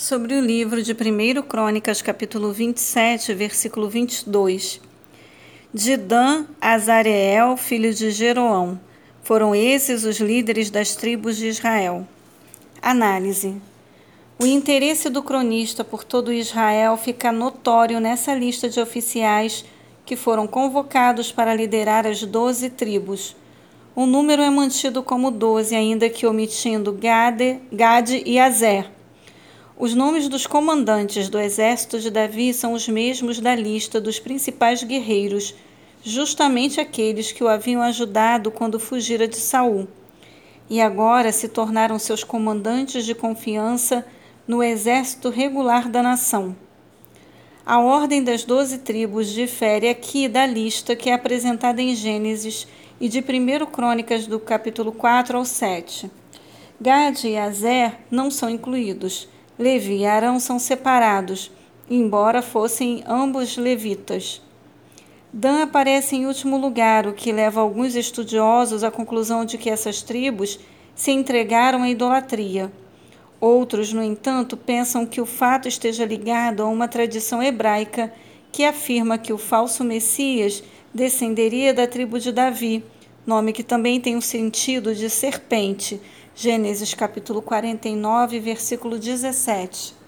sobre o livro de 1 Crônicas, capítulo 27, versículo 22. De Dan, Azareel, filho de Jeroão. Foram esses os líderes das tribos de Israel. Análise. O interesse do cronista por todo Israel fica notório nessa lista de oficiais que foram convocados para liderar as doze tribos. O número é mantido como doze, ainda que omitindo Gade, Gade e Azer os nomes dos comandantes do exército de Davi são os mesmos da lista dos principais guerreiros, justamente aqueles que o haviam ajudado quando fugira de Saul. E agora se tornaram seus comandantes de confiança no exército regular da nação. A ordem das doze tribos difere aqui da lista que é apresentada em Gênesis e de 1 Crônicas do capítulo 4 ao 7. Gade e Azer não são incluídos Levi e Arão são separados, embora fossem ambos levitas. Dan aparece em último lugar, o que leva alguns estudiosos à conclusão de que essas tribos se entregaram à idolatria. Outros, no entanto, pensam que o fato esteja ligado a uma tradição hebraica que afirma que o falso Messias descenderia da tribo de Davi, nome que também tem o sentido de serpente, Gênesis capítulo 49, versículo 17.